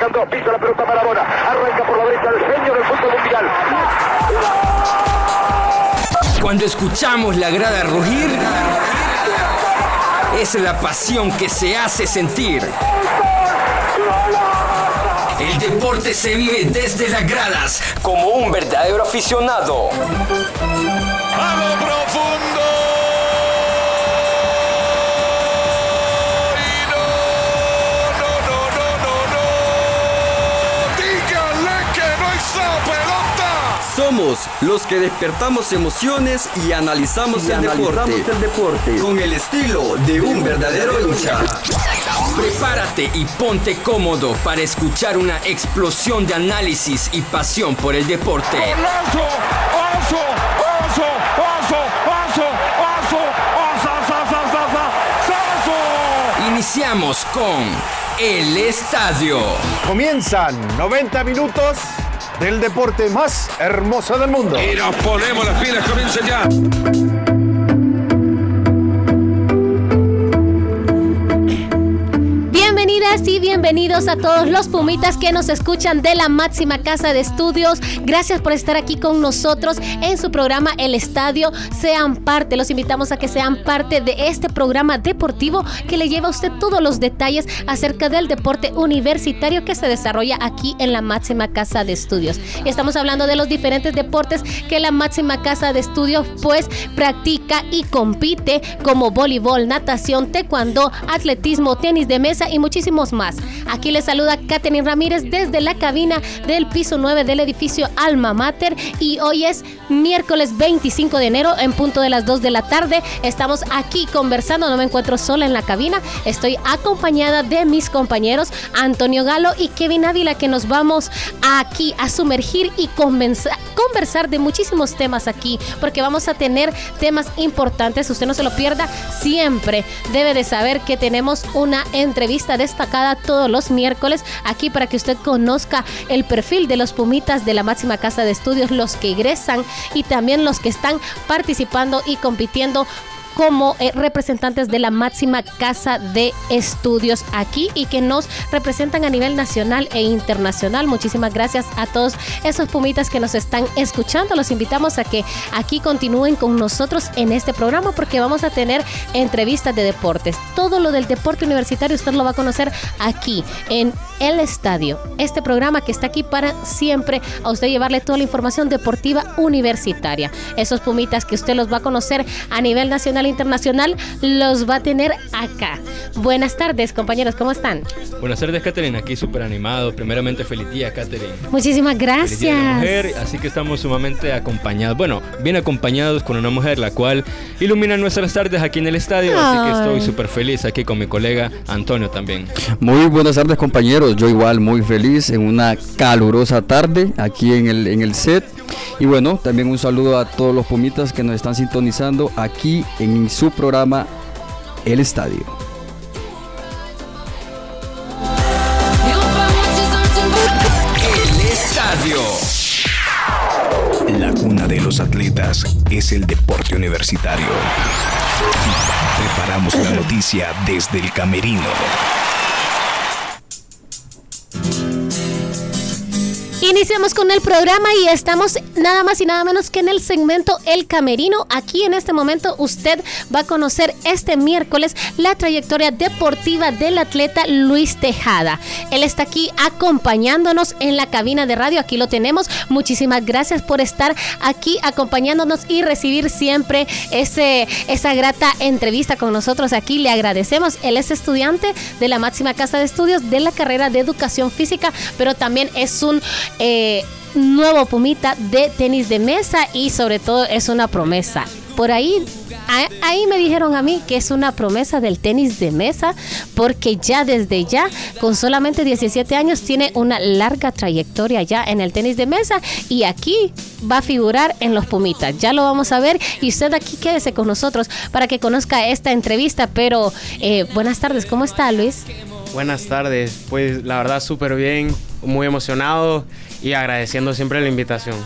sacan dos, pisa la pelota Maradona, arranca por la derecha el genio del fútbol mundial. Cuando escuchamos la grada rugir, es la pasión que se hace sentir. El deporte se vive desde las gradas como un verdadero aficionado. A lo profundo. los que despertamos emociones y analizamos, el, deporte, con el estilo de un verdadero lucha. Prepárate y ponte cómodo para escuchar una explosión de análisis y pasión por el deporte. ¡Oso! ¡Oso! Iniciamos con El Estadio. Comienzan 90 minutos del deporte más hermoso del mundo. Y nos ponemos las pilas, comienza ya. Y bienvenidos a todos los pumitas que nos escuchan de la máxima casa de estudios. Gracias por estar aquí con nosotros en su programa El Estadio. Sean parte, los invitamos a que sean parte de este programa deportivo que le lleva a usted todos los detalles acerca del deporte universitario que se desarrolla aquí en la máxima casa de estudios. Estamos hablando de los diferentes deportes que la máxima casa de estudios pues practica y compite como voleibol, natación, taekwondo, atletismo, tenis de mesa y muchísimos más. Aquí les saluda Katherine Ramírez desde la cabina del piso 9 del edificio Alma Mater y hoy es miércoles 25 de enero en punto de las 2 de la tarde. Estamos aquí conversando, no me encuentro sola en la cabina, estoy acompañada de mis compañeros Antonio Galo y Kevin Ávila que nos vamos aquí a sumergir y conversar de muchísimos temas aquí porque vamos a tener temas importantes, usted no se lo pierda, siempre debe de saber que tenemos una entrevista destacada todos los miércoles aquí para que usted conozca el perfil de los pumitas de la máxima casa de estudios, los que egresan y también los que están participando y compitiendo como eh, representantes de la máxima casa de estudios aquí y que nos representan a nivel nacional e internacional. Muchísimas gracias a todos esos pumitas que nos están escuchando. Los invitamos a que aquí continúen con nosotros en este programa porque vamos a tener entrevistas de deportes. Todo lo del deporte universitario usted lo va a conocer aquí en El Estadio. Este programa que está aquí para siempre a usted llevarle toda la información deportiva universitaria. Esos pumitas que usted los va a conocer a nivel nacional e internacional los va a tener acá. Buenas tardes, compañeros, ¿cómo están? Buenas tardes, Catherine. Aquí súper animado. Primeramente, feliz día, Catherine. Muchísimas Feliz día de la mujer. gracias. Así que estamos sumamente acompañados. Bueno, bien acompañados con una mujer, la cual ilumina nuestras tardes aquí en el estadio. Así que estoy súper feliz aquí con mi colega Antonio también. Muy buenas tardes compañeros, yo igual muy feliz en una calurosa tarde aquí en el, en el set. Y bueno, también un saludo a todos los pumitas que nos están sintonizando aquí en su programa El Estadio. El Estadio. La cuna de los atletas es el deporte universitario. Preparamos la noticia desde el camerino. Iniciamos con el programa y estamos nada más y nada menos que en el segmento El Camerino. Aquí en este momento usted va a conocer este miércoles la trayectoria deportiva del atleta Luis Tejada. Él está aquí acompañándonos en la cabina de radio. Aquí lo tenemos. Muchísimas gracias por estar aquí acompañándonos y recibir siempre ese, esa grata entrevista con nosotros aquí. Le agradecemos. Él es estudiante de la máxima casa de estudios de la carrera de educación física, pero también es un eh, nuevo pumita de tenis de mesa y sobre todo es una promesa. Por ahí, ahí me dijeron a mí que es una promesa del tenis de mesa porque ya desde ya, con solamente 17 años, tiene una larga trayectoria ya en el tenis de mesa y aquí va a figurar en los pumitas. Ya lo vamos a ver y usted aquí quédese con nosotros para que conozca esta entrevista. Pero eh, buenas tardes, ¿cómo está Luis? Buenas tardes, pues la verdad súper bien, muy emocionado y agradeciendo siempre la invitación.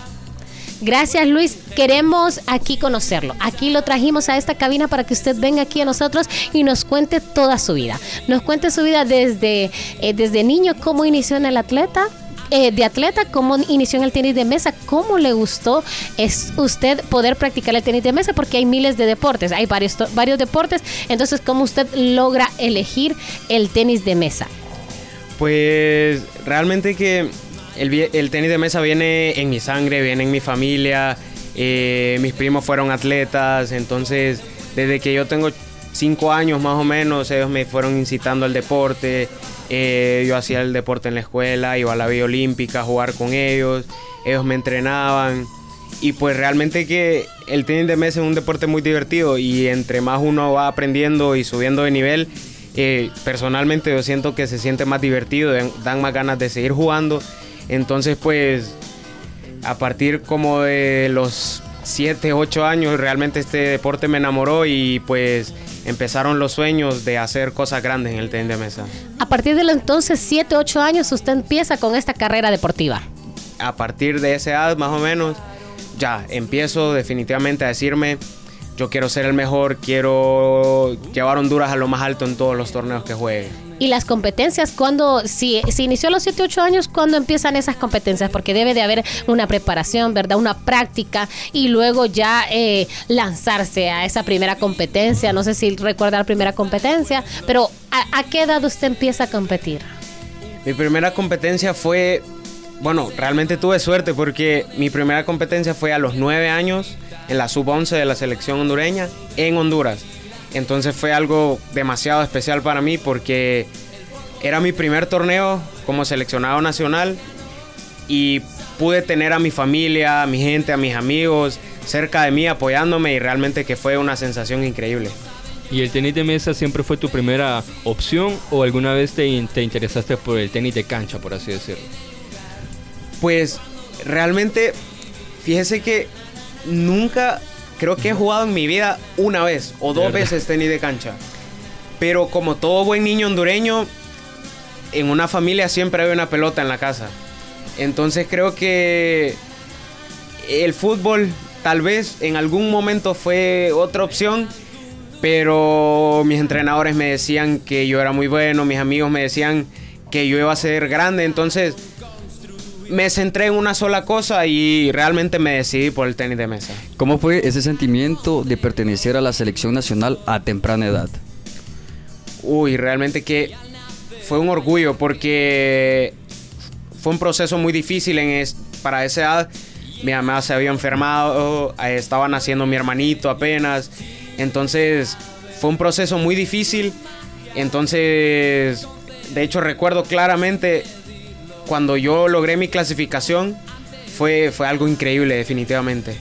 Gracias Luis, queremos aquí conocerlo. Aquí lo trajimos a esta cabina para que usted venga aquí a nosotros y nos cuente toda su vida. Nos cuente su vida desde, eh, desde niño, cómo inició en el atleta, eh, de atleta, cómo inició en el tenis de mesa, cómo le gustó es usted poder practicar el tenis de mesa, porque hay miles de deportes, hay varios, varios deportes, entonces cómo usted logra elegir el tenis de mesa. Pues realmente que el, tenis de mesa viene en mi sangre, viene en mi familia, eh, mis primos fueron atletas, entonces desde que yo tengo cinco años más o menos, ellos me fueron incitando al deporte, eh, yo hacía el deporte en la escuela, iba a la Vía Olímpica a jugar con ellos, ellos me entrenaban. Y pues realmente que el tenis de mesa es un deporte muy divertido y entre más uno va aprendiendo y subiendo de nivel, eh, personalmente yo siento que se siente más divertido, dan más ganas de seguir jugando. Entonces pues a partir como de los 7, 8 años realmente este deporte me enamoró y pues empezaron los sueños de hacer cosas grandes en el tenis de mesa. A partir de entonces, 7, 8 años, usted empieza con esta carrera deportiva. A partir de esa edad, más o menos, ya empiezo definitivamente a decirme, yo quiero ser el mejor, quiero llevar Honduras a lo más alto en todos los torneos que juegue. Y las competencias, cuando, si, si inició a los 7, 8 años, ¿cuándo empiezan esas competencias? Porque debe de haber una preparación, ¿verdad? Una práctica y luego ya eh, lanzarse a esa primera competencia. No sé si recuerda la primera competencia, pero ¿a, ¿a qué edad usted empieza a competir? Mi primera competencia fue, bueno, realmente tuve suerte porque mi primera competencia fue a los 9 años en la sub-11 de la selección hondureña en Honduras. Entonces fue algo demasiado especial para mí porque era mi primer torneo como seleccionado nacional y pude tener a mi familia, a mi gente, a mis amigos cerca de mí apoyándome y realmente que fue una sensación increíble. ¿Y el tenis de mesa siempre fue tu primera opción o alguna vez te, te interesaste por el tenis de cancha, por así decirlo? Pues realmente, fíjese que nunca Creo que he jugado en mi vida una vez o dos veces tenis de cancha. Pero como todo buen niño hondureño, en una familia siempre hay una pelota en la casa. Entonces creo que el fútbol tal vez en algún momento fue otra opción, pero mis entrenadores me decían que yo era muy bueno, mis amigos me decían que yo iba a ser grande, entonces me centré en una sola cosa y realmente me decidí por el tenis de mesa. ¿Cómo fue ese sentimiento de pertenecer a la selección nacional a temprana edad? Uy, realmente que fue un orgullo porque fue un proceso muy difícil en para esa edad. Mi mamá se había enfermado, eh, estaba naciendo mi hermanito apenas. Entonces fue un proceso muy difícil. Entonces, de hecho recuerdo claramente cuando yo logré mi clasificación, fue, fue algo increíble definitivamente.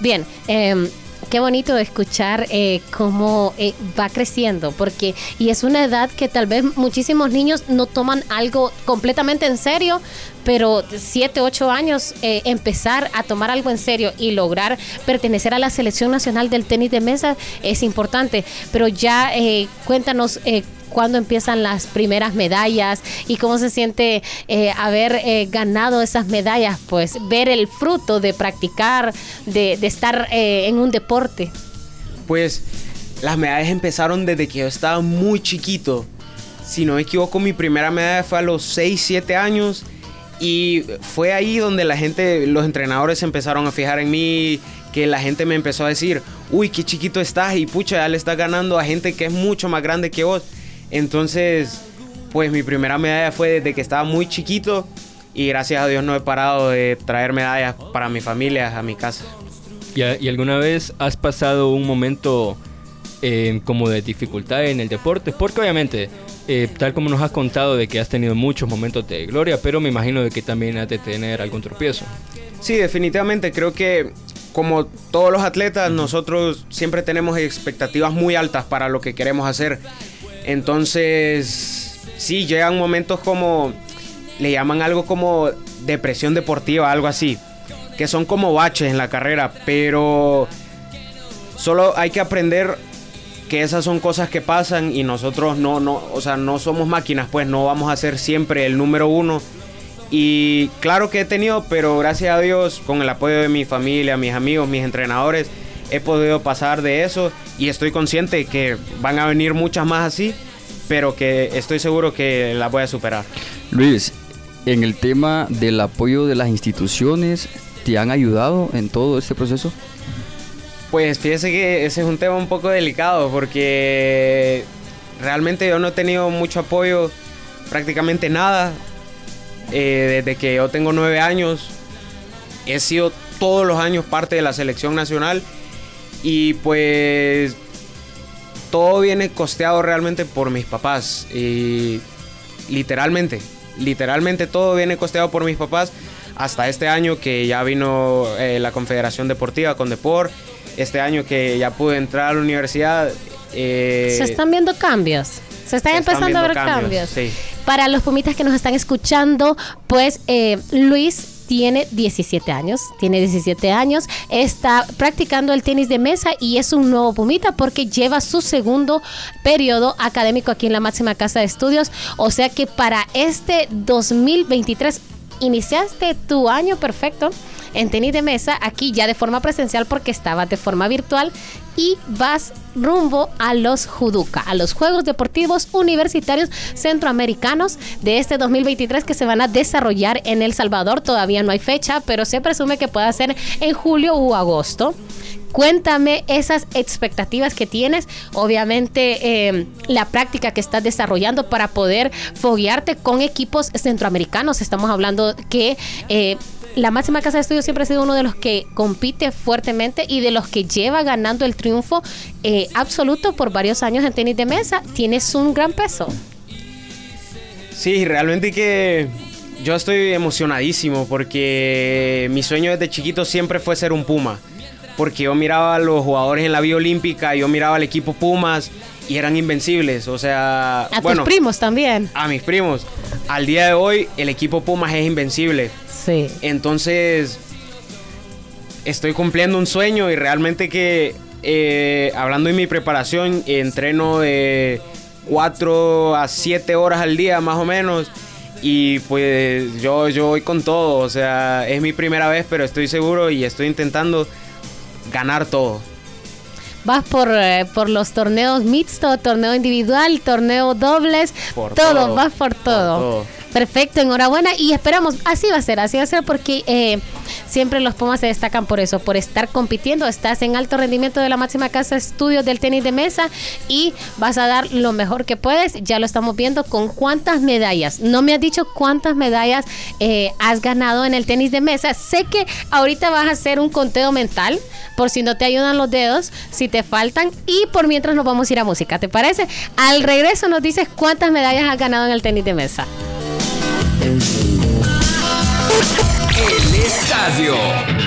Bien, em, qué bonito escuchar eh, cómo eh, va creciendo, porque y es una edad que tal vez muchísimos niños no toman algo completamente en serio, pero siete, ocho años eh, empezar a tomar algo en serio y lograr pertenecer a la selección nacional del tenis de mesa es importante. Pero ya cuéntanos cuándo empiezan las primeras medallas y cómo se siente eh, haber eh, ganado esas medallas, pues ver el fruto de practicar, de, estar eh, en un deporte. Pues las medallas empezaron desde que yo estaba muy chiquito. Si no me equivoco, mi primera medalla fue a los 6, 7 años. Y fue ahí donde la gente, los entrenadores empezaron a fijar en mí, que la gente me empezó a decir, uy, qué chiquito estás y pucha, ya le estás ganando a gente que es mucho más grande que vos. Entonces, pues mi primera medalla fue desde que estaba muy chiquito y gracias a Dios no he parado de traer medallas para mi familia, a mi casa. ¿Y, alguna vez has pasado un momento eh, como de dificultad en el deporte? Porque obviamente, eh, tal como nos has contado de que has tenido muchos momentos de gloria, pero me imagino de que también has de tener algún tropiezo. Sí, definitivamente. Creo que como todos los atletas, nosotros siempre tenemos expectativas muy altas para lo que queremos hacer. Entonces, sí, llegan momentos como, le llaman algo como depresión deportiva, algo así, que son como baches en la carrera, pero solo hay que aprender que esas son cosas que pasan y nosotros no, no, o sea, no somos máquinas, pues no vamos a ser siempre el número uno. Y claro que he tenido, pero gracias a Dios, con el apoyo de mi familia, mis amigos, mis entrenadores, he podido pasar de eso y estoy consciente que van a venir muchas más así, pero que estoy seguro que las voy a superar. Luis, en el tema del apoyo de las instituciones, ¿te han ayudado en todo este proceso? Pues fíjese que ese es un tema un poco delicado porque realmente yo no he tenido mucho apoyo, prácticamente nada. Eh, desde que yo tengo nueve años, he sido todos los años parte de la selección nacional y pues todo viene costeado realmente por mis papás. Y literalmente, literalmente todo viene costeado por mis papás. Hasta este año que ya vino eh, la Confederación Deportiva con Deport. Este año que ya pude entrar a la universidad. eh, Se están viendo cambios. Se están se están empezando a ver cambios, cambios. sí. Para los pumitas que nos están escuchando, pues eh, Luis tiene 17 años, tiene 17 años, está practicando el tenis de mesa y es un nuevo pumita porque lleva su segundo periodo académico aquí en la máxima casa de estudios, o sea que para este 2023 iniciaste tu año perfecto en tenis de mesa, aquí ya de forma presencial porque estabas de forma virtual y vas rumbo a los Juduca, a los Juegos Deportivos Universitarios Centroamericanos de este 2023 que se van a desarrollar en El Salvador. Todavía no hay fecha, pero se presume que pueda ser en julio u agosto. Cuéntame esas expectativas que tienes, obviamente eh, la práctica que estás desarrollando para poder foguearte con equipos centroamericanos. Estamos hablando que eh, la máxima casa de estudios siempre ha sido uno de los que compite fuertemente y de los que lleva ganando el triunfo eh, absoluto por varios años en tenis de mesa. Tienes un gran peso. Sí, realmente que yo estoy emocionadísimo porque mi sueño desde chiquito siempre fue ser un Puma. Porque yo miraba a los jugadores en la Vía Olímpica, yo miraba al equipo Pumas y eran invencibles. O sea, A bueno, tus primos también. a mis primos. Al día de hoy, el equipo Pumas es invencible. Sí. Entonces, estoy cumpliendo un sueño y realmente que, eh, hablando de mi preparación, entreno de 4 a 7 horas al día más o menos. Y pues yo, yo voy con todo, o sea, es mi primera vez, pero estoy seguro y estoy intentando ganar todo. Vas por, eh, por los torneos mixtos, torneo individual, torneo dobles, Por todo, todo, vas por por todo. Perfecto, enhorabuena y esperamos, así va a ser, así va a ser porque eh, siempre los Pumas se destacan por eso, por estar compitiendo, estás en alto rendimiento de la máxima casa de estudios del tenis de mesa y vas a dar lo mejor que puedes, ya lo estamos viendo con cuántas medallas, no me has dicho cuántas medallas eh, has ganado en el tenis de mesa, sé que ahorita vas a hacer un conteo mental por si no te ayudan los dedos, si te faltan y por mientras nos vamos a ir a música, ¿te parece? Al regreso nos dices cuántas medallas has ganado en el tenis de mesa. El estadio.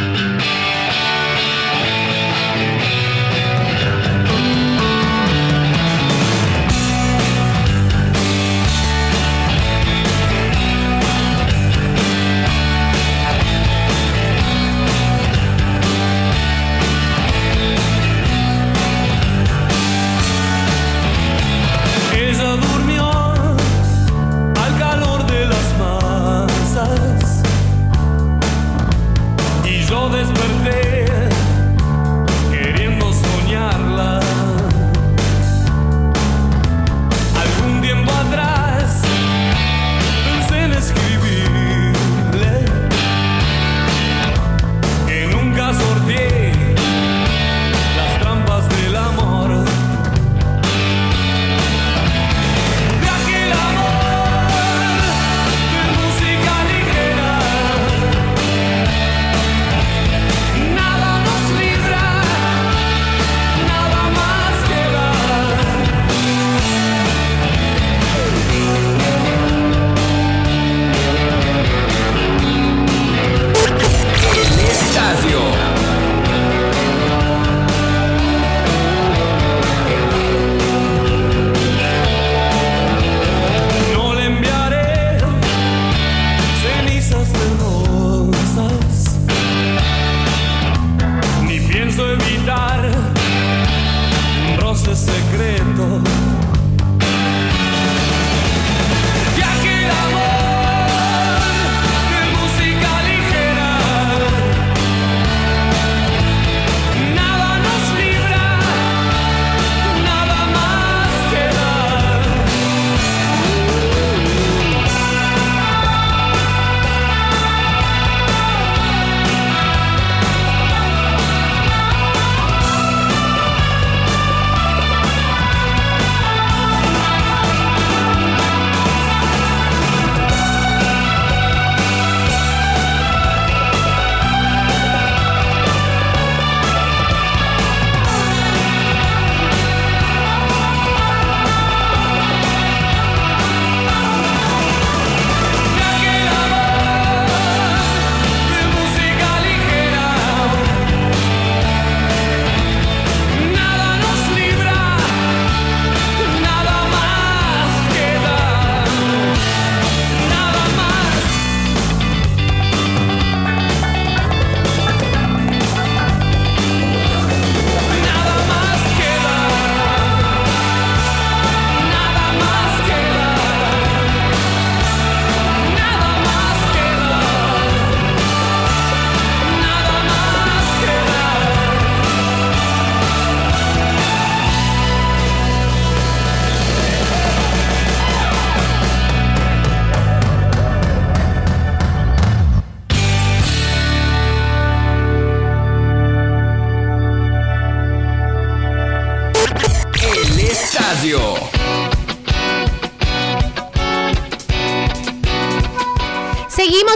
Radio.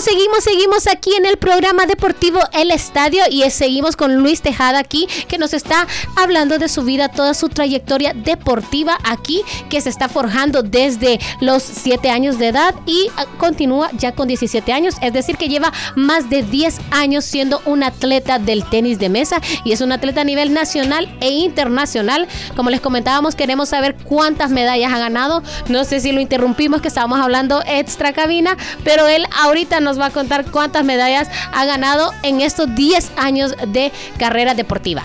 Seguimos, seguimos, aquí en el programa deportivo El Estadio y seguimos con Luis Tejada aquí que nos está hablando de su vida, toda su trayectoria deportiva aquí que se está forjando desde los 7 años de edad y ah, continúa ya con 17 años, es decir que lleva más de 10 años siendo un atleta del tenis de mesa y es un atleta a nivel nacional e internacional. Como les comentábamos, queremos saber cuántas medallas ha ganado. No sé si lo interrumpimos que estábamos hablando extra cabina, pero él ahorita nos va a contar cuántas medallas ha ganado en estos 10 años de carrera deportiva.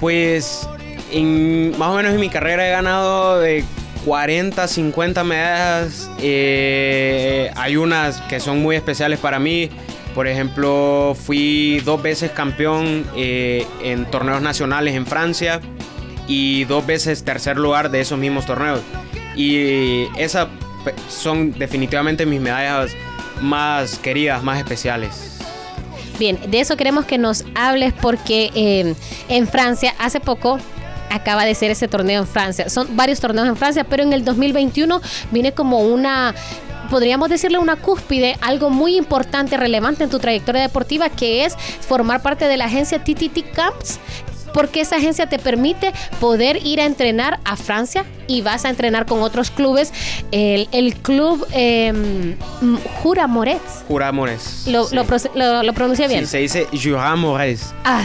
Pues en, más o menos en mi carrera he ganado de 40, 50 medallas. Eh, hay unas que son muy especiales para mí. Por ejemplo, fui dos veces campeón eh, en torneos nacionales en Francia y dos veces tercer lugar de esos mismos torneos. Y esas son definitivamente mis medallas más queridas, más especiales. Bien, de eso queremos que nos hables porque eh, en Francia hace poco acaba de ser ese torneo en Francia. Son varios torneos en Francia, pero en el 2021 viene como una podríamos decirle una cúspide, algo muy importante, relevante en tu trayectoria deportiva, que es formar parte de la agencia TTT Camps, porque esa agencia te permite poder ir a entrenar a Francia y vas a entrenar con otros clubes. El, el club eh, Jura Moretz. Jura Mores. Lo, Sí. lo, lo- lo pronuncia bien. Sí, se dice Jura Mores. Ah,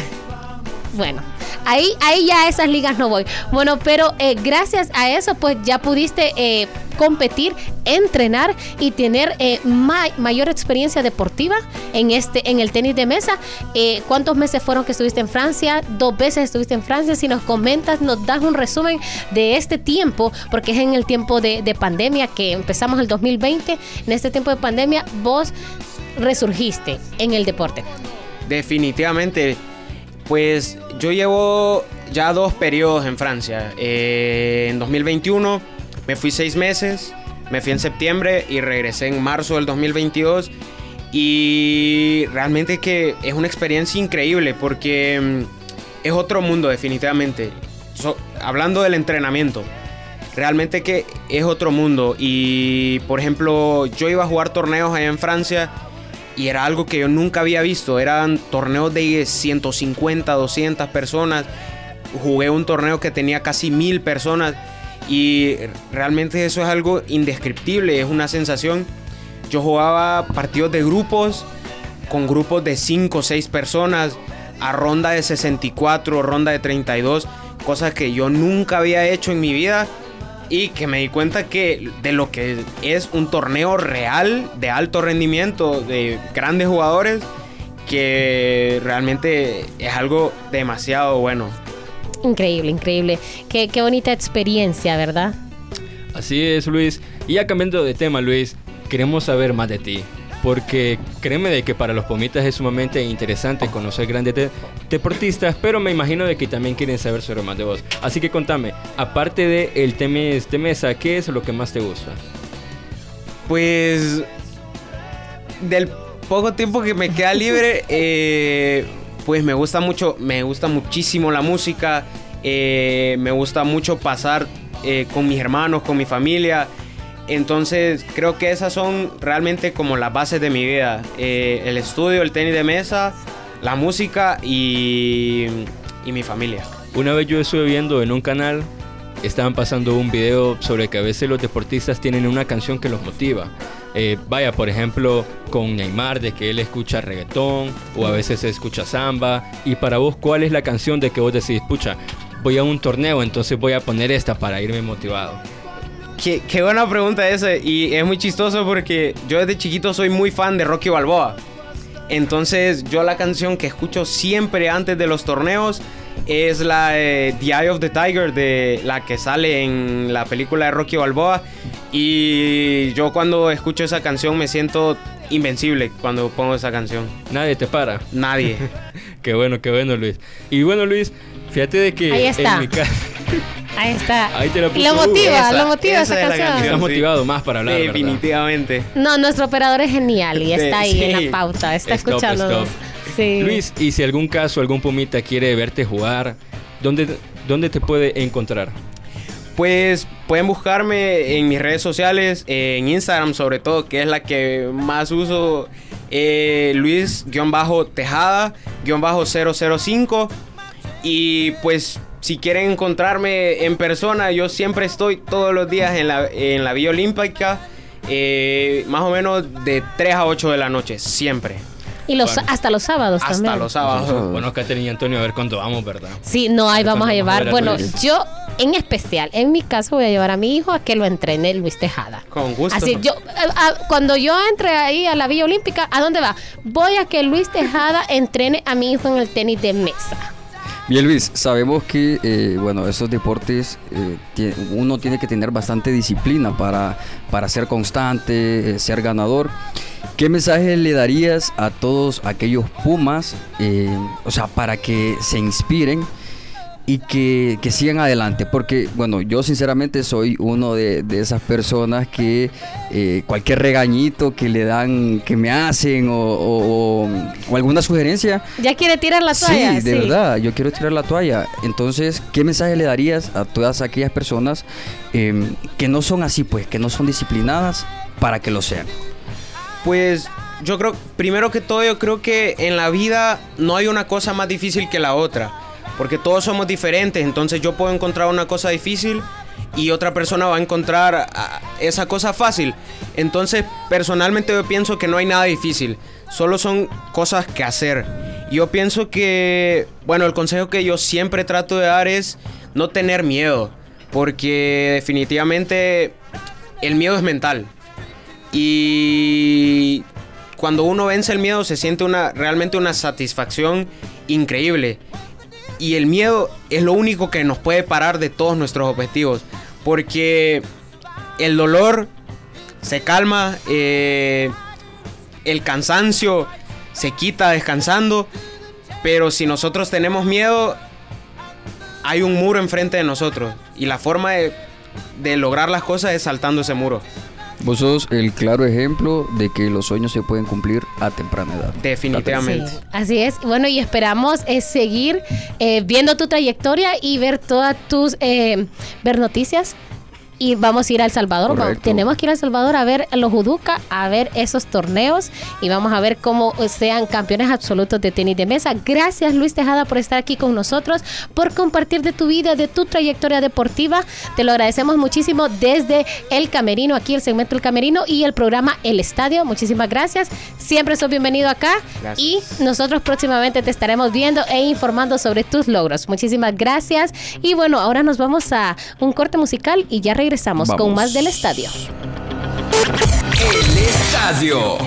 bueno, ahí, ahí ya a esas ligas no voy. Bueno, pero eh, gracias a eso, pues ya pudiste eh, competir, entrenar y tener eh, ma- mayor experiencia deportiva en este, en el tenis de mesa. ¿Cuántos meses fueron que estuviste en Francia? Dos veces estuviste en Francia. Si nos comentas, nos das un resumen de este tiempo, porque es en el tiempo de pandemia que empezamos el 2020. En este tiempo de pandemia, vos resurgiste en el deporte. Definitivamente. Pues yo llevo ya dos periodos en Francia. Eh, en 2021 me fui seis meses, me fui en septiembre y regresé en marzo del 2022. Y realmente que es una experiencia increíble porque mm, es otro mundo definitivamente. So- hablando del entrenamiento, realmente que es otro mundo. Y por ejemplo, yo iba a jugar torneos allá en Francia y era algo que yo nunca había visto. Eran torneos de 150, 200 personas. Jugué un torneo que tenía casi mil personas y realmente eso es algo indescriptible, es una sensación. Yo jugaba partidos de grupos con grupos de 5 o 6 personas a ronda de 64, ronda de 32, cosas que yo nunca había hecho en mi vida y que me di cuenta que de lo que es un torneo real de alto rendimiento de grandes jugadores que realmente es algo demasiado bueno. Increíble, increíble. Qué, qué bonita experiencia, ¿verdad? Así es, Luis. Y ya cambiando de tema, Luis, queremos saber más de ti. Porque créeme de que para los pomitas es sumamente interesante conocer grandes de- deportistas, pero me imagino de que también quieren saber sobre más de vos. Así que contame, aparte de el tenis de mesa, ¿qué es lo que más te gusta? Pues del poco tiempo que me queda libre, eh, pues me gusta mucho, me gusta muchísimo la música, eh, me gusta mucho pasar eh, con mis hermanos, con mi familia. Entonces creo que esas son realmente como las bases de mi vida. Eh, el estudio, el tenis de mesa, la música y, y mi familia. Una vez yo estuve viendo en un canal, estaban pasando un video sobre que a veces los deportistas tienen una canción que los motiva. Eh, vaya, por ejemplo, con Neymar, de que él escucha reggaetón, o a veces escucha samba. Y para vos, ¿cuál es la canción de que vos decís, pucha, voy a un torneo, entonces voy a poner esta para irme motivado? Qué, qué buena pregunta esa. Y es muy chistoso porque yo desde chiquito soy muy fan de Rocky Balboa. Entonces yo la canción que escucho siempre antes de los torneos es la de The Eye of the Tiger, de la que sale en la película de Rocky Balboa. Y yo cuando escucho esa canción me siento invencible cuando pongo esa canción. Nadie te para. Nadie. qué bueno, qué bueno, Luis. Y bueno, Luis, fíjate de que Ahí está. en mi casa... Ahí está. Ahí te la puse. Lo motiva, Esa- lo motiva esa, esa canción. Estás motivado más para hablar, ¿verdad? Definitivamente. No, nuestro operador es genial y está ahí Sí. en la pauta, está Stop, escuchándonos. stop. Sí. Luis, y si algún caso, algún pumita quiere verte jugar, ¿dónde, dónde te puede encontrar? Pues pueden buscarme en mis redes sociales, en Instagram sobre todo, que es la que más uso, eh, Luis-Tejada-005. Y pues si quieren encontrarme en persona, yo siempre estoy todos los días en la, en la Vía Olímpica, eh, más o menos de 3 a 8 de la noche, siempre. Y los, hasta los sábados Hasta también. los sábados. Bueno, Catherine y Antonio, a ver cuándo vamos, ¿verdad? Sí, no, ahí vamos a llevar. a Bueno, yo en especial, en mi caso voy a llevar a mi hijo a que lo entrene Luis Tejada. Con gusto. Así, yo, a- a- cuando yo entre ahí a la Villa Olímpica, ¿a dónde va? Voy a que Luis Tejada entrene a mi hijo en el tenis de mesa. Bien Luis, sabemos que eh, bueno, esos deportes eh, uno tiene que tener bastante disciplina para, para ser constante, eh, ser ganador. ¿Qué mensaje le darías a todos aquellos Pumas, eh, o sea, para que se inspiren y que, que sigan adelante? Porque, bueno, yo sinceramente soy uno de, de esas personas que eh, cualquier regañito que le dan, que me hacen o, o- o- o alguna sugerencia, ¿Ya quiere tirar la toalla? Sí, de verdad, yo quiero tirar la toalla. Entonces, ¿qué mensaje le darías a todas aquellas personas em, que no son así, pues, que no son disciplinadas para que lo sean? Pues yo creo, primero que todo, yo creo que en la vida no hay una cosa más difícil que la otra. Porque todos somos diferentes. Entonces yo puedo encontrar una cosa difícil y otra persona va a encontrar ah, esa cosa fácil. Entonces, personalmente yo pienso que no hay nada difícil. Solo son cosas que hacer. Yo pienso que, bueno, el consejo que yo siempre trato de dar es no tener miedo. Porque definitivamente el miedo es mental. Y cuando uno vence el miedo se siente una, realmente una satisfacción increíble. Y el miedo es lo único que nos puede parar de todos nuestros objetivos. Porque el dolor se calma, eh, el cansancio se quita descansando. Pero si nosotros tenemos miedo, hay un muro enfrente de nosotros. Y la forma de, de lograr las cosas es saltando ese muro. Vos sos el claro ejemplo de que los sueños se pueden cumplir a temprana edad. Definitivamente. Sí, así es. Bueno, y esperamos eh, seguir eh, viendo tu trayectoria y ver todas tus, eh, ver noticias. Y vamos a ir a El Salvador. Vamos- tenemos que ir a El Salvador a ver los Juduca, a ver esos torneos y vamos a ver cómo sean campeones absolutos de tenis de mesa. Gracias Luis Tejada por estar aquí con nosotros, por compartir de tu vida, de tu trayectoria deportiva. Te lo agradecemos muchísimo desde El Camerino, aquí el segmento El Camerino y el programa El Estadio. Muchísimas gracias. Siempre sos bienvenido acá Gracias. y nosotros próximamente te estaremos viendo e informando sobre tus logros. Muchísimas gracias. Y bueno, ahora nos vamos a un corte musical y ya regresamos con Vamos. más del estadio. El. Estadio.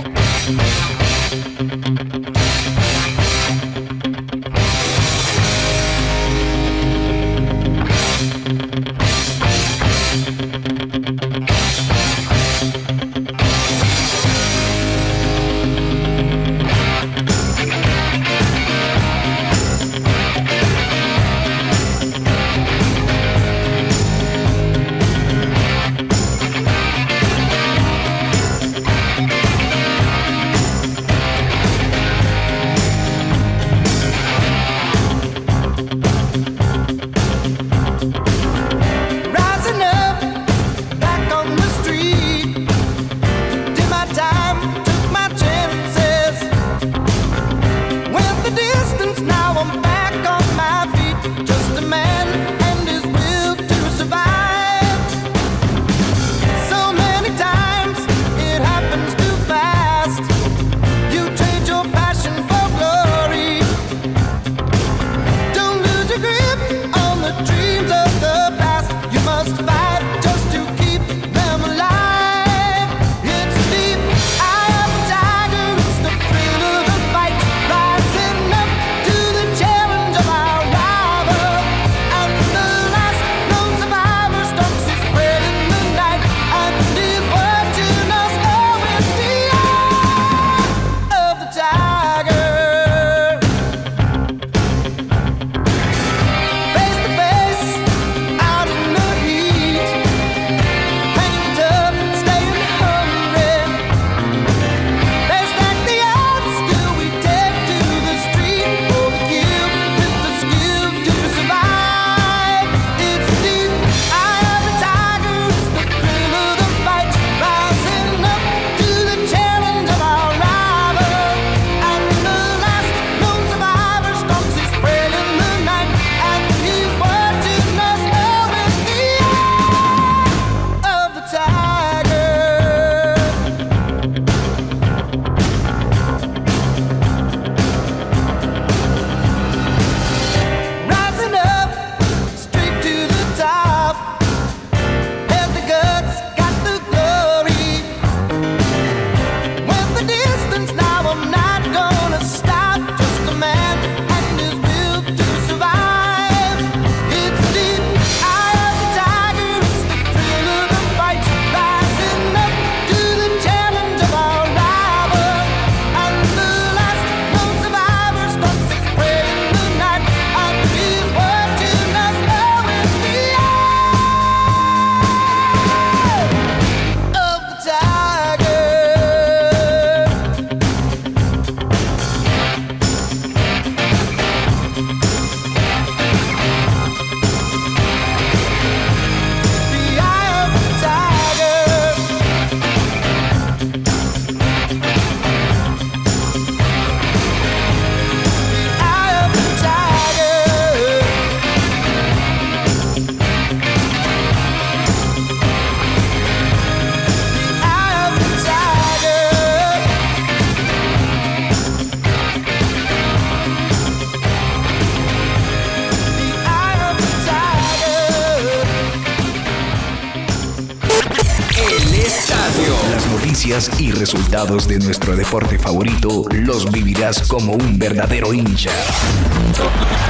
Resultados de nuestro deporte favorito los vivirás como un verdadero hincha.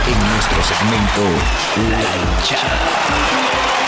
En nuestro segmento La hinchada.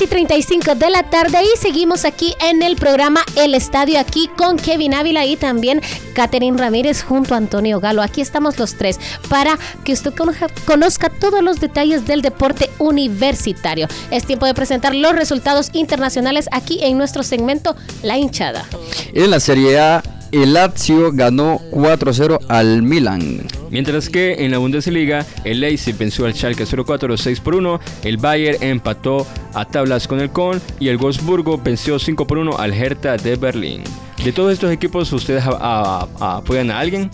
2 y 35 de la tarde y seguimos aquí en el programa El Estadio, aquí con Kevin Ávila y también Catherine Ramírez junto a Antonio Galo. Aquí estamos los tres para que usted conozca, conozca todos los detalles del deporte universitario. Es tiempo de presentar los resultados internacionales aquí en nuestro segmento La hinchada. En la Serie A, el Lazio ganó 4-0 al Milan. Mientras que en la Bundesliga, el Leipzig venció al Schalke 04 6 por 1, el Bayern empató a tablas con el Con y el Wolfsburgo venció 5 por 1 al Hertha de Berlín. De todos estos equipos, ¿ustedes a- a- a- apoyan a alguien?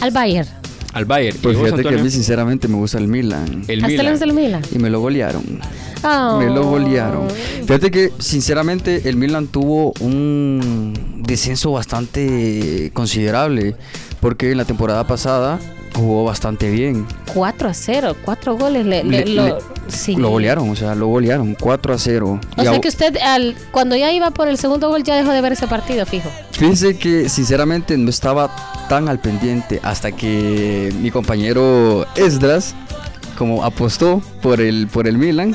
Al Bayern. Al Bayern. Pues ¿Y vos, fíjate que a mí sinceramente me gusta el Milan. El ¿Hasta Milan. el Milan? Y me lo golearon. Oh. Me lo golearon. Fíjate que sinceramente el Milan tuvo un descenso bastante considerable. Porque en la temporada pasada jugó bastante bien. 4 a 0, 4 goles. Le, le- Le- lo, sí. Lo golearon, o sea, lo golearon 4 a 0. O Y sea que usted, al, cuando ya iba por el segundo gol, ya dejó de ver ese partido, fijo. Fíjense que sinceramente no estaba tan al pendiente hasta que mi compañero Esdras, como apostó por el, por el Milan,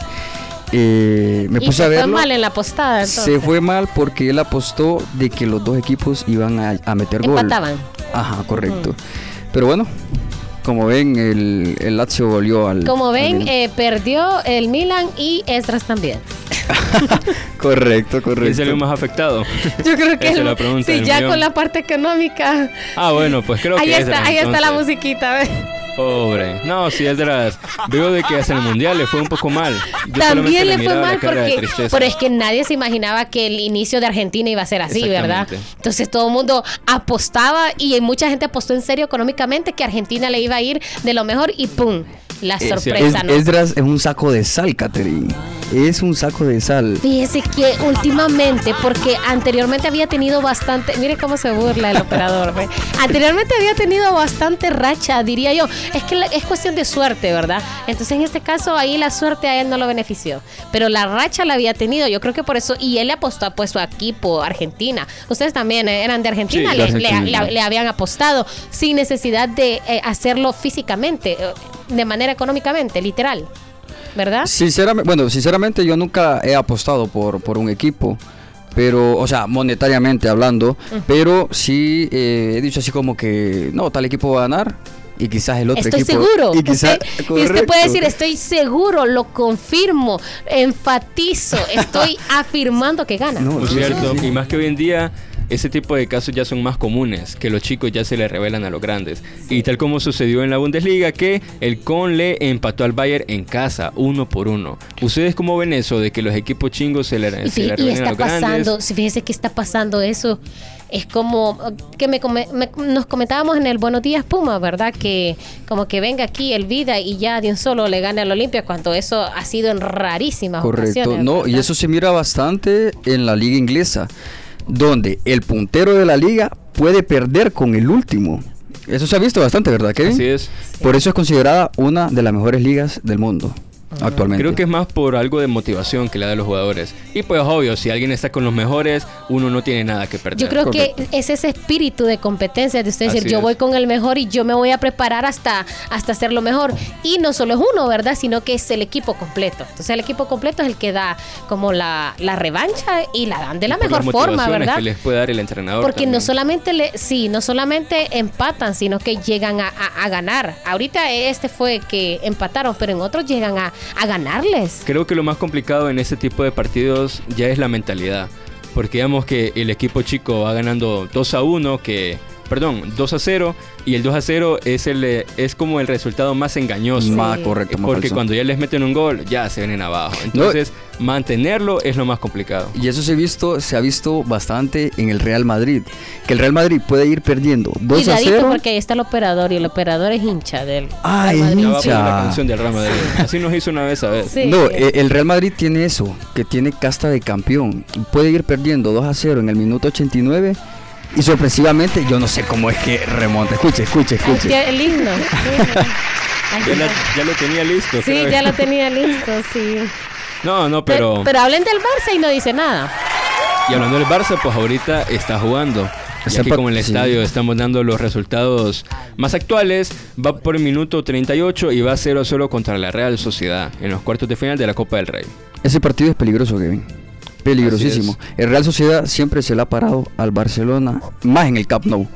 eh, me y puse se a fue verlo. mal en la apostada. Se fue mal porque él apostó de que los dos equipos iban a, a meter gol. Empataban. Ajá, correcto. Pero bueno, como ven, el, el Lazio volvió al. Como al ven, Milan. eh, perdió el Milan y Estras también. correcto, ¿Quién correcto. salió más afectado? Yo creo que Esa es el- la pregunta sí, ya millón. con la parte económica. Ah, bueno, pues creo ahí que está, Esdras, ahí está la entonces. musiquita. ¿ves? Pobre. No, si Esdras, veo de que hasta el Mundial le fue un poco mal. Yo También le fue mal de porque pero es que nadie se imaginaba que el inicio de Argentina iba a ser así, ¿verdad? Entonces todo el mundo apostaba y mucha gente apostó en serio económicamente que Argentina le iba a ir de lo mejor y ¡pum! La Es- sorpresa, es- ¿no? Esdras es un saco de sal, Catherine. Es un saco de sal. Fíjese que últimamente, porque anteriormente había tenido bastante, mire cómo se burla el operador, ¿ve? anteriormente había tenido bastante racha, diría yo. Es que la- es cuestión de suerte, ¿verdad? Entonces en este caso ahí la suerte a él no lo benefició, pero la racha la había tenido, yo creo que por eso, y él le apostó a pues, su equipo Argentina. Ustedes también eh, eran de Argentina, Sí, le, Argentina. le- le habían apostado sin necesidad de eh, hacerlo físicamente, eh, de manera económicamente, literal, ¿verdad? Sinceramente, bueno, sinceramente yo nunca he apostado por, por un equipo. Pero, o sea, monetariamente hablando, pero sí eh, he dicho así como que, no, tal equipo va a ganar y quizás el otro Estoy equipo. seguro. Y, quizás, Usted- y usted puede decir, estoy seguro, lo confirmo, enfatizo, estoy afirmando que gana. No, sí, cierto. Y más que hoy en día, ese tipo de casos ya son más comunes, que los chicos ya se le revelan a los grandes. Y tal como sucedió en la Bundesliga, que el Con le empató al Bayern en casa, uno por uno. ¿Ustedes cómo ven eso de que los equipos chingos se le, Y, se le y revelen a está los grandes? pasando, si fíjese que está pasando eso, es como que me, me- nos comentábamos en el Buenos Días Puma, ¿verdad? Que como que venga aquí el Vida y ya de un solo le gane al Olimpia, cuando eso ha sido en rarísimas Correcto. ocasiones. No, y eso se mira bastante en la liga inglesa, donde el puntero de la liga puede perder con el último. Eso se ha visto bastante, ¿verdad, Kevin? Así es. Por eso es considerada una de las mejores ligas del mundo actualmente. Creo que es más por algo de motivación que le da a los jugadores. Y pues obvio, si alguien está con los mejores, uno no tiene nada que perder. Yo creo que es ese espíritu de competencia de usted decir, Así yo es. voy con el mejor y yo me voy a preparar hasta, hasta hacer lo mejor. Y no solo es uno, ¿verdad? Sino que es el equipo completo. Entonces el equipo completo es el que da como la, la revancha y la dan de la Por las mejor forma, ¿verdad? que les puede dar el entrenador. Porque no solamente le, sí, no solamente empatan, sino que llegan a, a- a ganar. Ahorita este fue que empataron, pero en otros llegan a, a ganarles. Creo que lo más complicado en ese tipo de partidos ya es la mentalidad. Porque digamos que el equipo chico va ganando 2 a 1, que, perdón, 2 a 0, y el 2 a 0 es, el, eh, es como el resultado más engañoso. Más Sí. correcto, más Porque falso. cuando ya les meten un gol, ya se vienen abajo. Entonces, mantenerlo es lo más complicado. Y eso se ha visto, se ha visto bastante en el Real Madrid, que el Real Madrid puede ir perdiendo 2 a Cuidadito 0. porque ahí está el operador y el operador es hincha del Ay, Real Madrid. Ya va a poner la hincha. canción del Real Madrid. Así nos hizo una vez a ver. Sí. No, eh, el Real Madrid tiene eso, que tiene casta de campeón. Puede ir perdiendo 2 a 0 en el minuto 89 y sorpresivamente yo no sé cómo es que remonta. Escuche, escuche, escuche. Ay, El himno. Ya, la- ya lo tenía listo. Sí, ya lo tenía listo, sí. No, no, Pero, pero... pero hablen del Barça y no dice nada. Y hablando del Barça, pues ahorita está jugando. Y aquí como en el sí. estadio estamos dando los resultados más actuales, va por el minuto 38 y va 0 a 0 contra la Real Sociedad en los cuartos de final de la Copa del Rey. Ese partido es peligroso, Kevin. Peligrosísimo. El Real Sociedad siempre se le ha parado al Barcelona, más en el Camp Nou.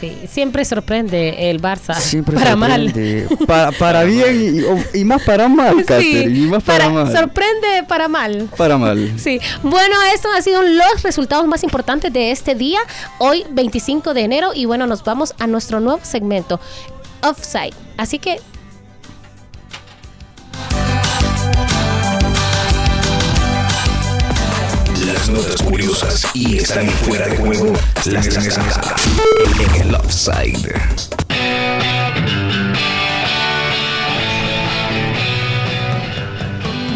Sí, siempre sorprende el Barça. Siempre para mal. sorprende. Para, para bien y, más para mal, Catherine, y más para, mal. sorprende para mal. Para mal. Sí, bueno, estos han sido los resultados más importantes de este día, hoy 25 de enero, y bueno, nos vamos a nuestro nuevo segmento, Offside. Así que Las notas curiosas y están fuera de juego las tienes en el offside.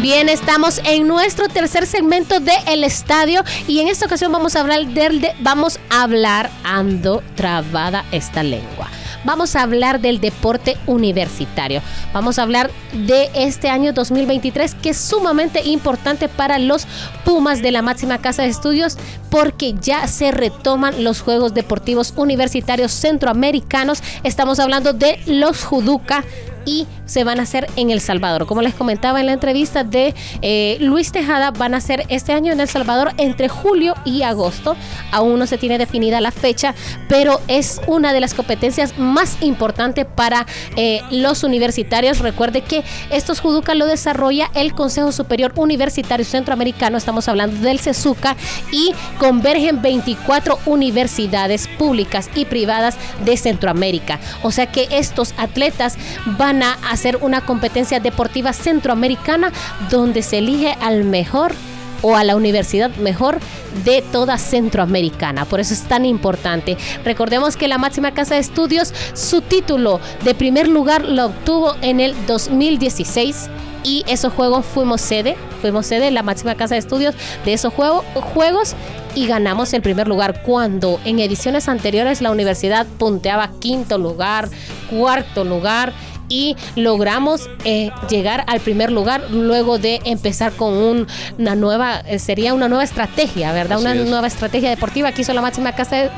Bien, estamos en nuestro tercer segmento de El Estadio y en esta ocasión vamos a hablar del de- vamos a hablar ando trabada esta lengua. Vamos a hablar del deporte universitario. Vamos a hablar de este año 2023 que es sumamente importante para los Pumas de la máxima casa de estudios porque ya se retoman los Juegos Deportivos Universitarios Centroamericanos. Estamos hablando de los Juduca y se van a hacer en El Salvador. Como les comentaba en la entrevista de eh, Luis Tejada, van a ser este año en El Salvador entre julio y agosto. Aún no se tiene definida la fecha, pero es una de las competencias más importantes para eh, los universitarios. Recuerde que estos Juduca lo desarrolla el Consejo Superior Universitario Centroamericano, estamos hablando del CESUCA, y convergen 24 universidades públicas y privadas de Centroamérica. O sea que estos atletas van a hacer una competencia deportiva centroamericana donde se elige al mejor o a la universidad mejor de toda Centroamericana. Por eso es tan importante. Recordemos que la máxima casa de estudios, su título de primer lugar lo obtuvo en el 2016 y esos juegos fuimos sede, fuimos sede la máxima casa de estudios de esos juego- juegos y ganamos el primer lugar cuando en ediciones anteriores la universidad punteaba quinto lugar, cuarto lugar y logramos eh, llegar al primer lugar luego de empezar con un- una nueva, eh, sería una nueva estrategia, ¿verdad? Así una es. nueva estrategia deportiva que hizo la máxima casa de,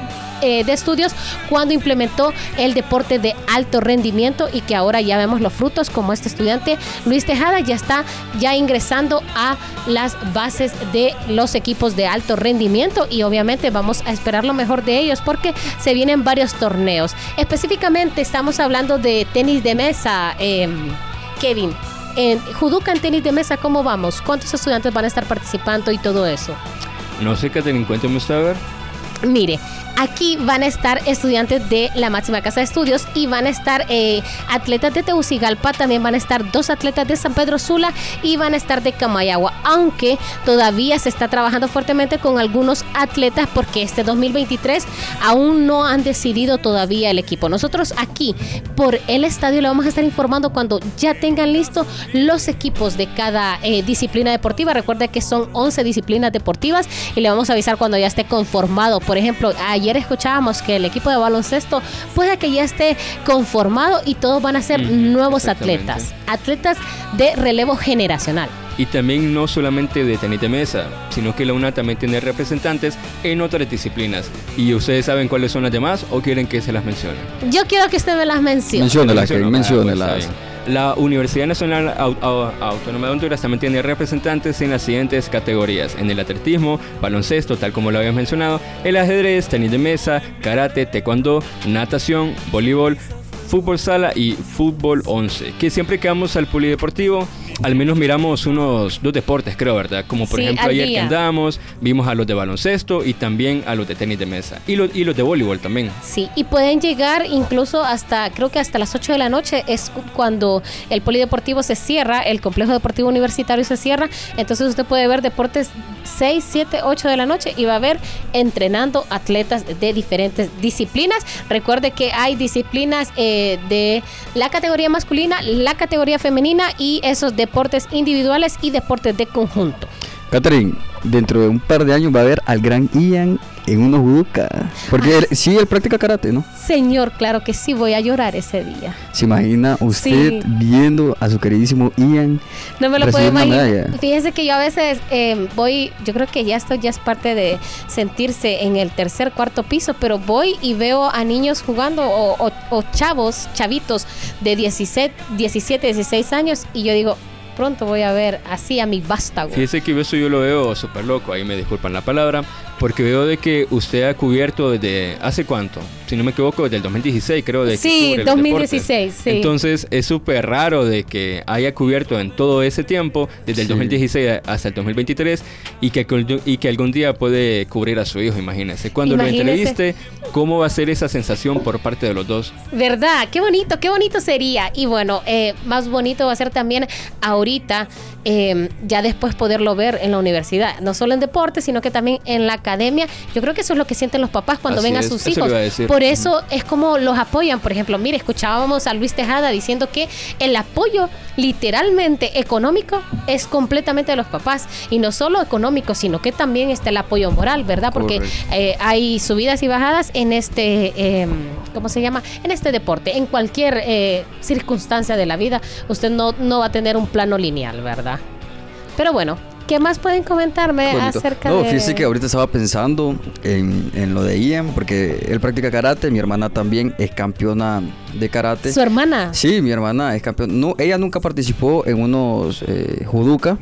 eh, de estudios cuando implementó el deporte de alto rendimiento y que ahora ya vemos los frutos como este estudiante Luis Tejada ya está ya ingresando a las bases de los equipos de alto rendimiento y obviamente vamos a esperar lo mejor de ellos porque se vienen varios torneos. Específicamente estamos hablando de tenis de mesa, eh, Kevin. En Juduca en tenis de mesa, ¿cómo vamos? ¿Cuántos estudiantes van a estar participando y todo eso? No sé, Catherine, cuéntame usted a ver. Mire, aquí van a estar estudiantes de la máxima casa de estudios y van a estar eh, atletas de Tegucigalpa, también van a estar dos atletas de San Pedro Sula y van a estar de Camayagua, aunque todavía se está trabajando fuertemente con algunos atletas porque este 2023 aún no han decidido todavía el equipo. Nosotros aquí por el estadio le vamos a estar informando cuando ya tengan listos los equipos de cada eh, disciplina deportiva. Recuerde que son 11 disciplinas deportivas y le vamos a avisar cuando ya esté conformado. Por ejemplo, ayer escuchábamos que el equipo de baloncesto puede que ya esté conformado y todos van a ser Mm, nuevos atletas, atletas de relevo generacional. Y también no solamente de tenis de mesa, sino que la UNA también tiene representantes en otras disciplinas. ¿Y ustedes saben cuáles son las demás o quieren que se las mencione? Yo quiero que usted me las mencione. Menciónelas, Kevin, La Universidad Nacional Au- Au- Autónoma de Honduras también tiene representantes en las siguientes categorías: en el atletismo, baloncesto, tal como lo habías mencionado, el ajedrez, tenis de mesa, karate, taekwondo, natación, voleibol, fútbol sala y fútbol 11. Que siempre que vamos al polideportivo, al menos miramos unos dos deportes, creo, ¿verdad? Como por Sí, ejemplo ayer día. que andamos, vimos a los de baloncesto y también a los de tenis de mesa. Y los, y los de voleibol también. Sí, y pueden llegar incluso hasta, creo que hasta las 8 de la noche es cu- cuando el polideportivo se cierra, el complejo deportivo universitario se cierra, entonces usted puede ver deportes 6, 7, 8 de la noche y va a ver entrenando atletas de diferentes disciplinas. Recuerde que hay disciplinas eh, de la categoría masculina, la categoría femenina y esos deportes individuales y deportes de conjunto. Catherine, dentro de un par de años va a haber al gran Ian en unos judoka. Porque él- sí, él practica karate, ¿no? Señor, claro que sí, voy a llorar ese día. ¿Se imagina usted Sí. viendo a su queridísimo Ian? No me lo puedo imaginar. medalla? Fíjense que yo a veces eh, voy, yo creo que ya esto ya es parte de sentirse en el tercer, cuarto piso, pero voy y veo a niños jugando o, o- o chavos, chavitos de 17, 17, 16 años y yo digo, pronto voy a ver así a mi vástago. Fíjese que eso yo lo veo súper loco, ahí me disculpan la palabra, porque veo de que usted ha cubierto desde, ¿hace cuánto? Si no me equivoco, desde el 2016 creo. De Sí, cubre los 2016, deportes. sí. Entonces es súper raro de que haya cubierto en todo ese tiempo, desde el Sí. 2016 hasta el 2023, y que, algún- y que algún día puede cubrir a su hijo, imagínese. Cuando Imagínese. lo entreviste, ¿cómo va a ser esa sensación por parte de los dos? ¿Verdad? Qué bonito, qué bonito sería. Y bueno, eh, más bonito va a ser también ahorita, eh, ya después poderlo ver en la universidad. No solo en deporte, sino que también en la academia. Yo creo que eso es lo que sienten los papás cuando Así ven a es, sus hijos. a. Por eso es como los apoyan. Por ejemplo, mire, escuchábamos a Luis Tejada diciendo que el apoyo literalmente económico es completamente de los papás. Y no solo económico, sino que también está el apoyo moral, ¿verdad? Porque eh, hay subidas y bajadas en este, eh, ¿cómo se llama? En este deporte. En cualquier eh, circunstancia de la vida, usted no, no va a tener un plano lineal, ¿verdad? Pero bueno, ¿qué más pueden comentarme acerca no, de...? fíjese que ahorita estaba pensando en, en lo de Ian, porque él practica karate, mi hermana también es campeona de karate. Su hermana. Sí, mi hermana es campeona. No, ella nunca participó en unos eh, judoka,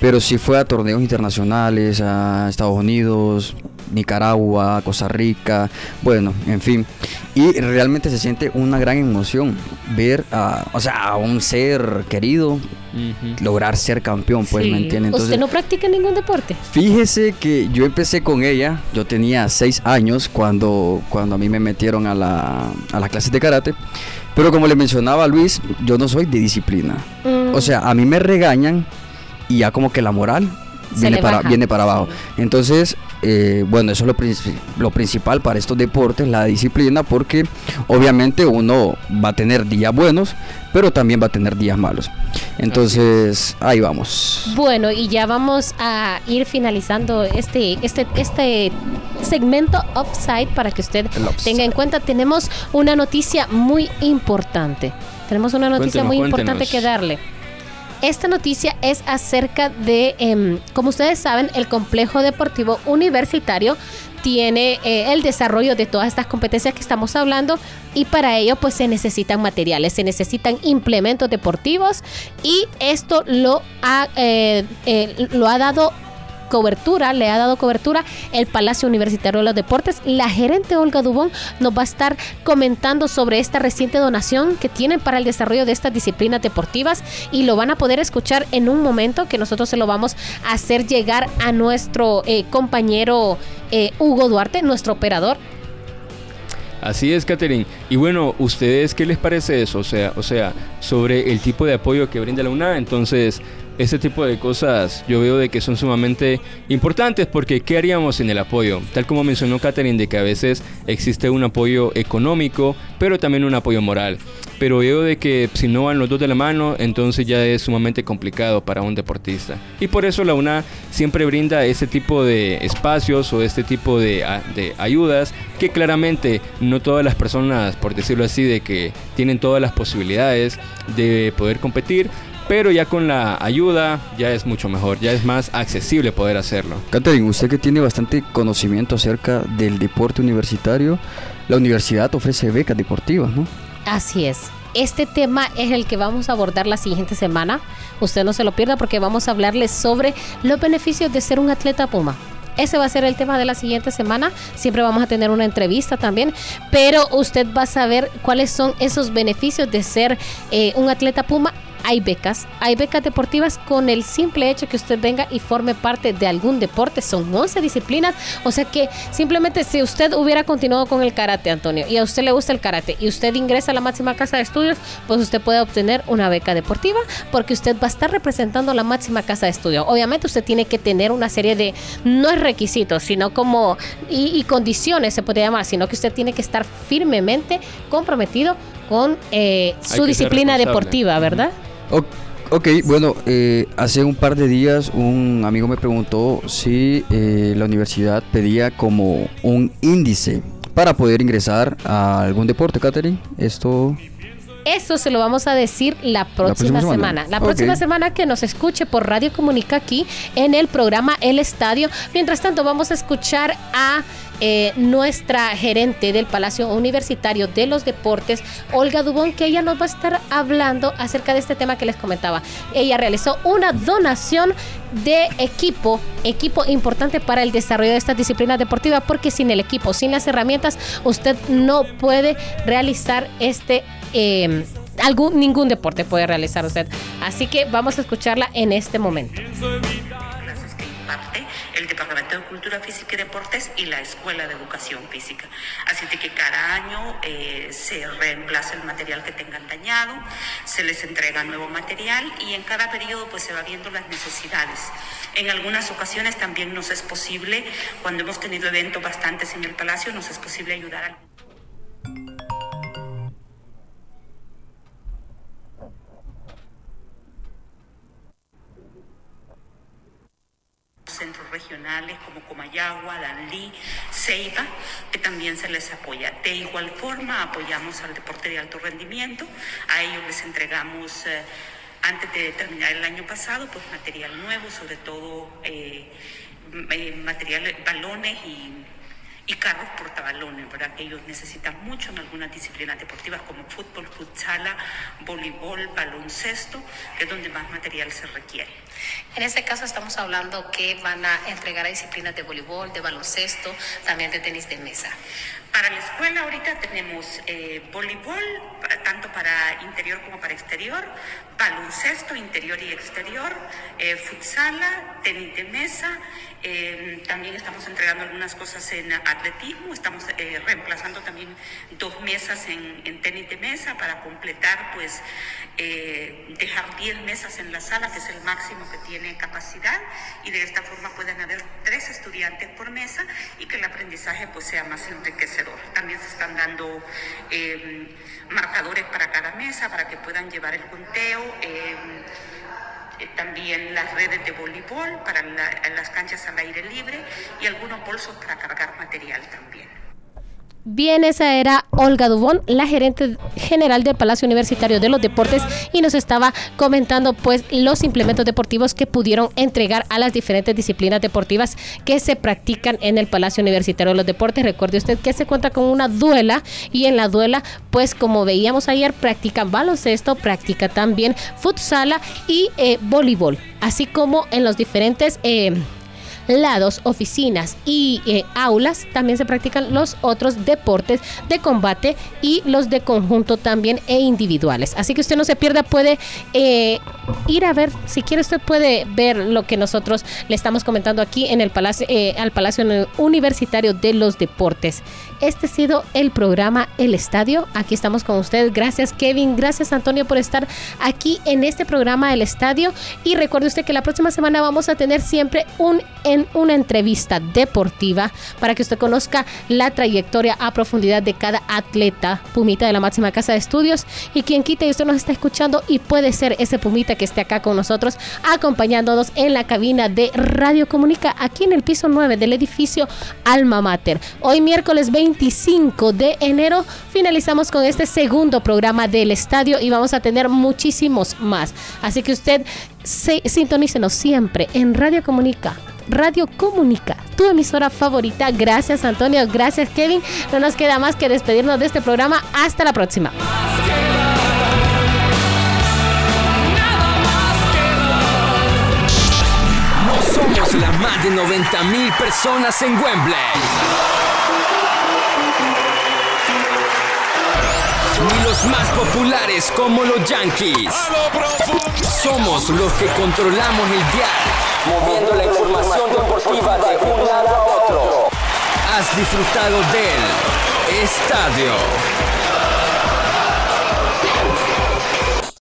pero sí fue a torneos internacionales, a Estados Unidos, Nicaragua, Costa Rica, bueno, en fin. Y realmente se siente una gran emoción ver a, o sea, a un ser querido lograr ser campeón, pues, Sí. ¿me entiende? Entonces, ¿Usted no practica ningún deporte? Fíjese que yo empecé con ella, yo tenía seis años cuando, cuando a mí me metieron a la, a las clases de karate, pero como le mencionaba a Luis, yo no soy de disciplina. Mm. O sea, a mí me regañan y ya como que la moral viene para, viene para abajo. Entonces, eh, bueno, eso es lo, lo principal para estos deportes, la disciplina, porque obviamente uno va a tener días buenos, pero también va a tener días malos. Entonces, ahí vamos. Bueno, y ya vamos a ir finalizando este, este, este segmento offside para que usted tenga en cuenta. Tenemos una noticia muy importante. Tenemos una noticia Cuéntenos, muy cuéntenos. importante que darle. Esta noticia es acerca de, em, como ustedes saben, el complejo deportivo universitario tiene eh, el desarrollo de todas estas competencias que estamos hablando y para ello pues se necesitan materiales, se necesitan implementos deportivos y esto lo ha, eh, eh, lo ha dado cobertura, le ha dado cobertura el Palacio Universitario de los Deportes. La gerente Olga Dubón nos va a estar comentando sobre esta reciente donación que tienen para el desarrollo de estas disciplinas deportivas y lo van a poder escuchar en un momento que nosotros se lo vamos a hacer llegar a nuestro eh, compañero eh, Hugo Duarte, nuestro operador. Así es, Catherine. Y bueno, ¿ustedes qué les parece eso? O sea, o sea, sobre el tipo de apoyo que brinda la UNA. Entonces, ese tipo de cosas yo veo de que son sumamente importantes porque ¿qué haríamos sin el apoyo? Tal como mencionó Catherine, de que a veces existe un apoyo económico, pero también un apoyo moral. Pero veo de que si no van los dos de la mano, entonces ya es sumamente complicado para un deportista. Y por eso la UNA siempre brinda ese tipo de espacios o este tipo de, de ayudas que claramente no todas las personas, por decirlo así, de que tienen todas las posibilidades de poder competir, pero ya con la ayuda ya es mucho mejor, ya es más accesible poder hacerlo. Catherine, usted que tiene bastante conocimiento acerca del deporte universitario, la universidad ofrece becas deportivas, ¿no? Así es. Este tema es el que vamos a abordar la siguiente semana. Usted no se lo pierda porque vamos a hablarles sobre los beneficios de ser un atleta Puma. Ese va a ser el tema de la siguiente semana. Siempre vamos a tener una entrevista también. Pero usted va a saber cuáles son esos beneficios de ser eh, un atleta Puma. Hay becas, hay becas deportivas con el simple hecho que usted venga y forme parte de algún deporte. Son 11 disciplinas. O sea que simplemente si usted hubiera continuado con el karate, Antonio, y a usted le gusta el karate y usted ingresa a la máxima casa de estudios, pues usted puede obtener una beca deportiva porque usted va a estar representando la máxima casa de estudios. Obviamente usted tiene que tener una serie de, no es requisitos, sino como, y, y condiciones se podría llamar, sino que usted tiene que estar firmemente comprometido con eh, su disciplina deportiva, ¿verdad? Ok, bueno, eh, hace un par de días un amigo me preguntó si eh, la universidad pedía como un índice para poder ingresar a algún deporte, Catherine. Esto Eso se lo vamos a decir la próxima, próxima semana. semana. La próxima semana que nos escuche por Radio Comunica aquí en el programa El Estadio. Mientras tanto, vamos a escuchar a eh, nuestra gerente del Palacio Universitario de los Deportes, Olga Dubón, que ella nos va a estar hablando acerca de este tema que les comentaba. Ella realizó una donación de equipo, equipo importante para el desarrollo de estas disciplinas deportivas, porque sin el equipo, sin las herramientas, usted no puede realizar este eh, algún ningún deporte puede realizar usted. Así que vamos a escucharla en este momento. el Departamento de Cultura Física y Deportes y la Escuela de Educación Física. Así de que cada año eh, se reemplaza el material que tengan dañado, se les entrega nuevo material y en cada periodo pues se va viendo las necesidades. En algunas ocasiones también nos es posible, cuando hemos tenido eventos bastantes en el Palacio, nos es posible ayudar a centros regionales como Comayagua, Danlí, Ceiba, que también se les apoya. De igual forma, apoyamos al deporte de alto rendimiento. A ellos les entregamos, eh, antes de terminar el año pasado, pues material nuevo, sobre todo eh, eh, material, balones y y carros portabalones, ¿verdad? Que ellos necesitan mucho en algunas disciplinas deportivas como fútbol, futsala, voleibol, baloncesto, que es donde más material se requiere. En este caso estamos hablando que van a entregar a disciplinas de voleibol, de baloncesto, también de tenis de mesa. Para la escuela ahorita tenemos eh, voleibol, tanto para interior como para exterior, baloncesto interior y exterior, eh, futsala, tenis de mesa, eh, también estamos entregando algunas cosas en atletismo, estamos eh, reemplazando también dos mesas en, en tenis de mesa para completar, pues, eh, dejar 10 mesas en la sala, que es el máximo que tiene capacidad, y de esta forma pueden haber tres estudiantes por mesa y que el aprendizaje pues sea más enriquecedor. También se están dando marcadores para cada mesa para que puedan llevar el conteo. Eh, también las redes de voleibol para la- las canchas al aire libre y algunos bolsos para cargar material también. Bien, esa era Olga Dubón, la gerente general del Palacio Universitario de los Deportes, y nos estaba comentando pues los implementos deportivos que pudieron entregar a las diferentes disciplinas deportivas que se practican en el Palacio Universitario de los Deportes. Recuerde usted que se cuenta con una duela y en la duela, pues como veíamos ayer, practican baloncesto, practica también futsala y eh, voleibol, así como en los diferentes... eh, lados, oficinas y eh, aulas, también se practican los otros deportes de combate y los de conjunto también e individuales. Así que usted no se pierda, puede eh, ir a ver, si quiere usted puede ver lo que nosotros le estamos comentando aquí en el Palacio, eh, al Palacio Universitario de los Deportes. Este ha sido el programa El Estadio. Aquí estamos con ustedes. Gracias Kevin, gracias Antonio por estar aquí en este programa El Estadio. Y recuerde usted que la próxima semana vamos a tener siempre un una entrevista deportiva para que usted conozca la trayectoria a profundidad de cada atleta Pumita de la máxima casa de estudios y quien quite y usted nos está escuchando y puede ser ese Pumita que esté acá con nosotros acompañándonos en la cabina de Radio Comunica aquí en el piso 9 del edificio Alma Mater. Hoy miércoles 25 de enero finalizamos con este segundo programa del estadio y vamos a tener muchísimos más. Así que usted se, sintonícenos siempre en Radio Comunica. Radio Comunica, tu emisora favorita. Gracias Antonio, gracias Kevin. No nos queda más que despedirnos de este programa. Hasta la próxima. No somos las más de 90 mil personas en Wembley. Ni los más populares como los Yankees. Somos los que controlamos el dial, moviendo la información deportiva de un lado a otro. Has disfrutado del Estadio